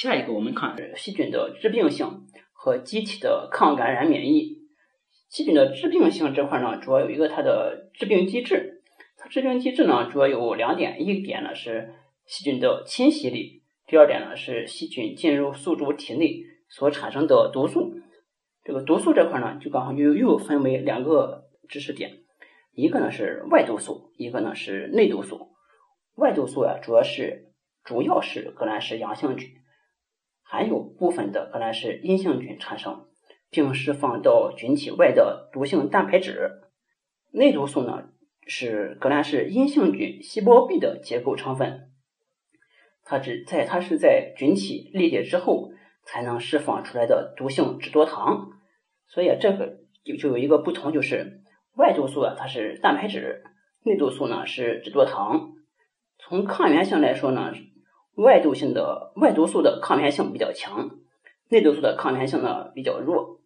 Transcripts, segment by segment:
下一个，我们看细菌的致病性和机体的抗感染免疫。细菌的致病性这块呢，主要有一个它的致病机制。它致病机制呢，主要有两点，一点呢是细菌的侵袭力，第二点呢是细菌进入宿主体内所产生的毒素。这个毒素这块呢，就刚好又又分为两个知识点，一个呢是外毒素，一个呢是内毒素。外毒素呀，主要是主要是革兰氏阳性菌。还有部分的革兰氏阴性菌产生，并释放到菌体外的毒性蛋白质。内毒素呢是革兰氏阴性菌细胞壁的结构成分，它只在它是在菌体裂解之后才能释放出来的毒性脂多糖。所以这个就就有一个不同，就是外毒素啊它是蛋白质，内毒素呢是脂多糖。从抗原性来说呢。外毒性的外毒素的抗原性比较强，内毒素的抗原性呢比较弱，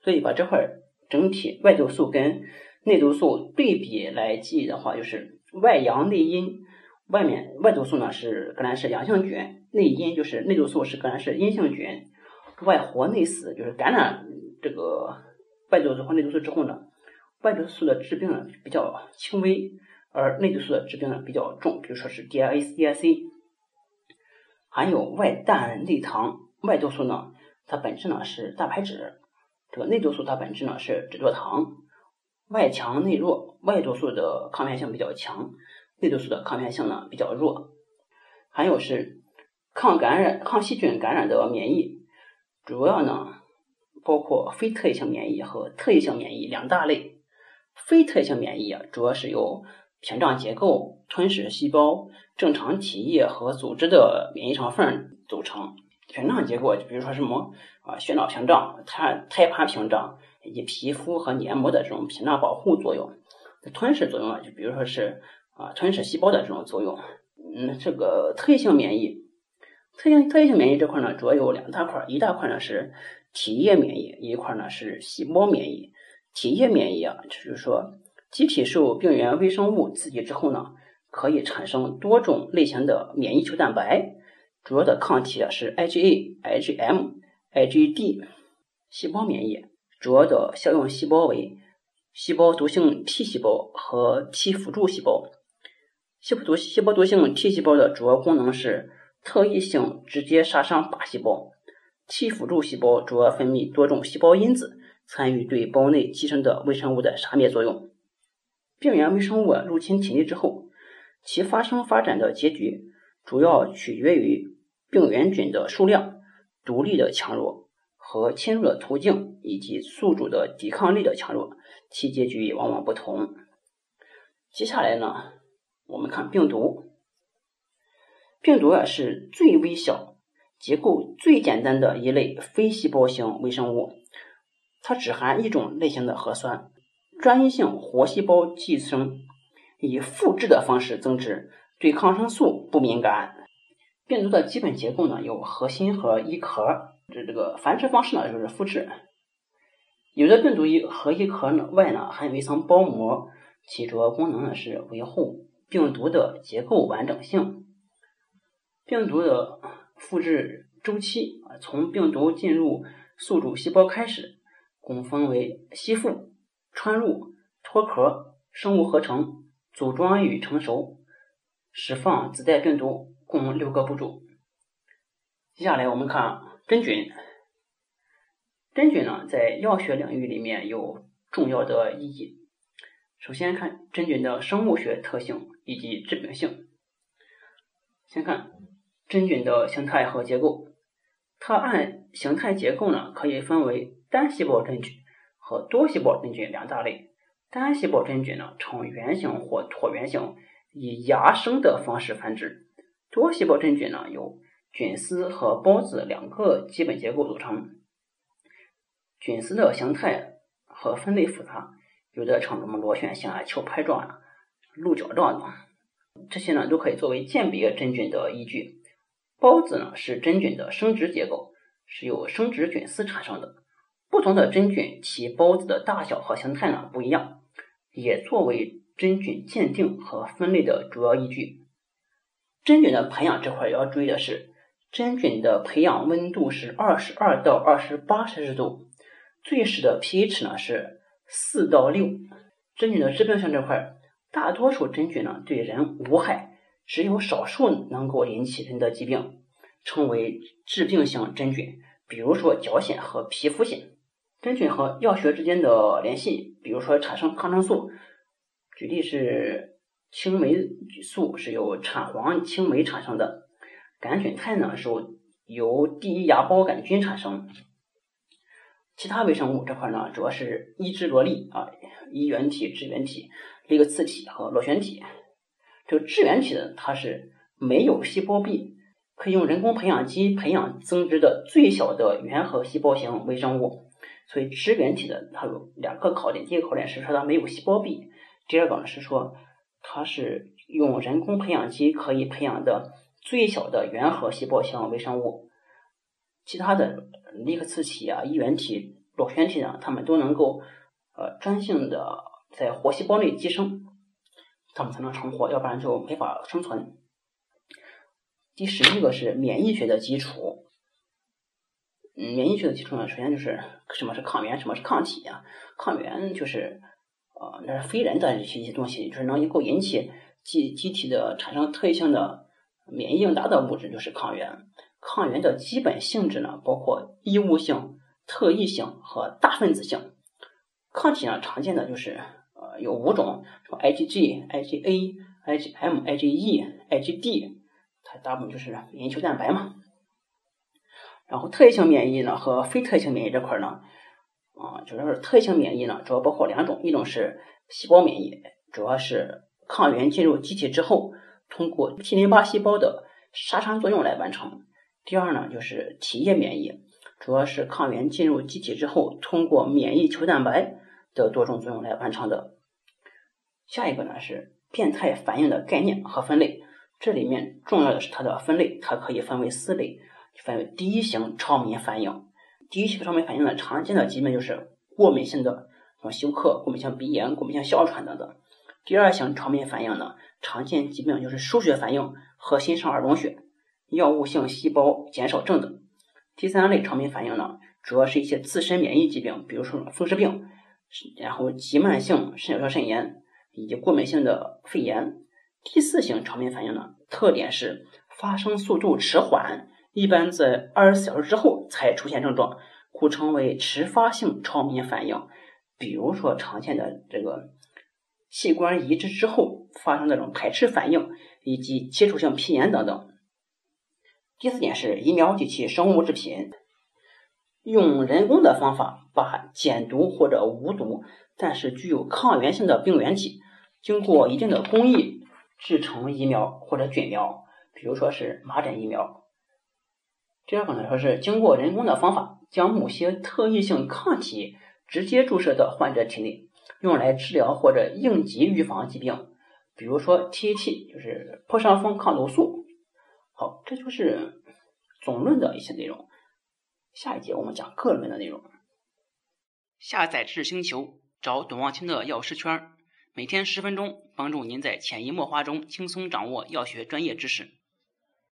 所以把这块整体外毒素跟内毒素对比来记忆的话，就是外阳内阴，外面外毒素呢是革兰氏阳性菌，内阴就是内毒素是革兰氏阴性菌，外活内死就是感染这个外毒素和内毒素之后呢，外毒素的致病呢比较轻微，而内毒素的致病呢比较重，比如说是 DIC、DIC。含有外氮内糖，外毒素呢，它本质呢是蛋白质；这个内毒素它本质呢是脂多糖。外强内弱，外毒素的抗原性比较强，内毒素的抗原性呢比较弱。还有是抗感染、抗细菌感染的免疫，主要呢包括非特异性免疫和特异性免疫两大类。非特异性免疫啊，主要是由屏障结构、吞噬细胞、正常体液和组织的免疫成分组成。屏障结构，就比如说什么啊，血脑屏障、胎胎盘屏障以及皮肤和黏膜的这种屏障保护作用。吞噬作用啊，就比如说是啊，吞噬细胞的这种作用。嗯，这个特异性免疫，特性特异性免疫这块呢，主要有两大块，一大块呢是体液免疫，一块呢是细胞免疫。体液免疫啊，就是说。机体受病原微生物刺激之后呢，可以产生多种类型的免疫球蛋白，主要的抗体是 IgA、IgM、IgD。细胞免疫主要的效用细胞为细胞毒性 T 细胞和 T 辅助细胞。细胞毒细胞毒性 T 细胞的主要功能是特异性直接杀伤靶细胞，T 辅助细胞主要分泌多种细胞因子，参与对胞内寄生的微生物的杀灭作用。病原微生物入侵体内之后，其发生发展的结局主要取决于病原菌的数量、毒力的强弱和侵入的途径以及宿主的抵抗力的强弱，其结局也往往不同。接下来呢，我们看病毒。病毒啊是最微小、结构最简单的一类非细胞型微生物，它只含一种类型的核酸。专一性活细胞寄生，以复制的方式增殖，对抗生素不敏感。病毒的基本结构呢有核心和衣壳，这这个繁殖方式呢就是复制。有的病毒衣和衣壳呢外呢还有一层包膜，其主要功能呢是维护病毒的结构完整性。病毒的复制周期啊，从病毒进入宿主细胞开始，共分为吸附。穿入、脱壳、生物合成、组装与成熟、释放自带病毒，共六个步骤。接下来我们看真菌。真菌呢，在药学领域里面有重要的意义。首先看真菌的生物学特性以及致病性。先看真菌的形态和结构，它按形态结构呢，可以分为单细胞真菌。和多细胞真菌两大类，单细胞真菌呢呈圆形或椭圆形，以芽生的方式繁殖；多细胞真菌呢有菌丝和孢子两个基本结构组成。菌丝的形态和分类复杂，有的呈什么螺旋形啊、球拍状啊、鹿角状等，这些呢都可以作为鉴别真菌的依据。孢子呢是真菌的生殖结构，是由生殖菌丝产生的。不同的真菌其孢子的大小和形态呢不一样，也作为真菌鉴定和分类的主要依据。真菌的培养这块要注意的是。真菌的培养温度是二十二到二十八摄氏度，最适的 pH 呢是四到六。真菌的致病性这块，大多数真菌呢对人无害，只有少数能够引起人的疾病，称为致病性真菌。比如说脚癣和皮肤癣。真菌和药学之间的联系，比如说产生抗生素，举例是青霉素是由产黄青霉产生的。杆菌肽呢是由第一芽孢杆菌产生，其他微生物这块呢主要是伊支罗粒啊，衣原体、支原体、利克次体和螺旋体。这个支原体呢它是没有细胞壁，可以用人工培养基培养增殖的最小的原核细胞型微生物。所以支原体的它有两个考点，第一个考点是说它没有细胞壁，第二个呢是说它是用人工培养基可以培养的。最小的原核细胞型微生物，其他的利克次体啊、衣原体、螺旋体呢，它们都能够呃专性的在活细胞内寄生，它们才能成活，要不然就没法生存。第十一个是免疫学的基础，免疫学的基础呢，首先就是什么是抗原，什么是抗体呀？抗原就是呃那是非人的一些一些东西，就是能够引起机机体的产生特异性的。免疫应答的物质就是抗原。抗原的基本性质呢，包括异物性、特异性和大分子性。抗体呢，常见的就是呃有五种，什么 IgG、IgA、IgM、IgE、IgD，它大部分就是免疫球蛋白嘛。然后特异性免疫呢和非特异性免疫这块呢，啊，就是特异性免疫呢主要包括两种，一种是细胞免疫，主要是抗原进入机体之后。通过 T 淋巴细胞的杀伤作用来完成。第二呢，就是体液免疫，主要是抗原进入机体之后，通过免疫球蛋白的多种作用来完成的。下一个呢是变态反应的概念和分类，这里面重要的是它的分类，它可以分为四类，分为第一型超敏反应。第一型超敏反应呢，常见的疾病就是过敏性的，像休克、过敏性鼻炎、过敏性哮喘等等。第二型超敏反应呢？常见疾病就是输血反应和新生儿溶血、药物性细胞减少症等。第三类超敏反应呢，主要是一些自身免疫疾病，比如说风湿病，然后急慢性肾小球肾炎以及过敏性的肺炎。第四型超敏反应呢，特点是发生速度迟缓，一般在二十四小时之后才出现症状，故称为迟发性超敏反应。比如说常见的这个。器官移植之后发生那种排斥反应，以及接触性皮炎等等。第四点是疫苗及其生物制品，用人工的方法把减毒或者无毒，但是具有抗原性的病原体，经过一定的工艺制成疫苗或者菌苗，比如说是麻疹疫苗。第二个呢，说是经过人工的方法，将某些特异性抗体直接注射到患者体内。用来治疗或者应急预防疾病，比如说 TAT，就是破伤风抗毒素。好，这就是总论的一些内容。下一节我们讲各论的内容。下载知识星球，找董望清的药师圈，每天十分钟，帮助您在潜移默化中轻松掌握药学专业知识。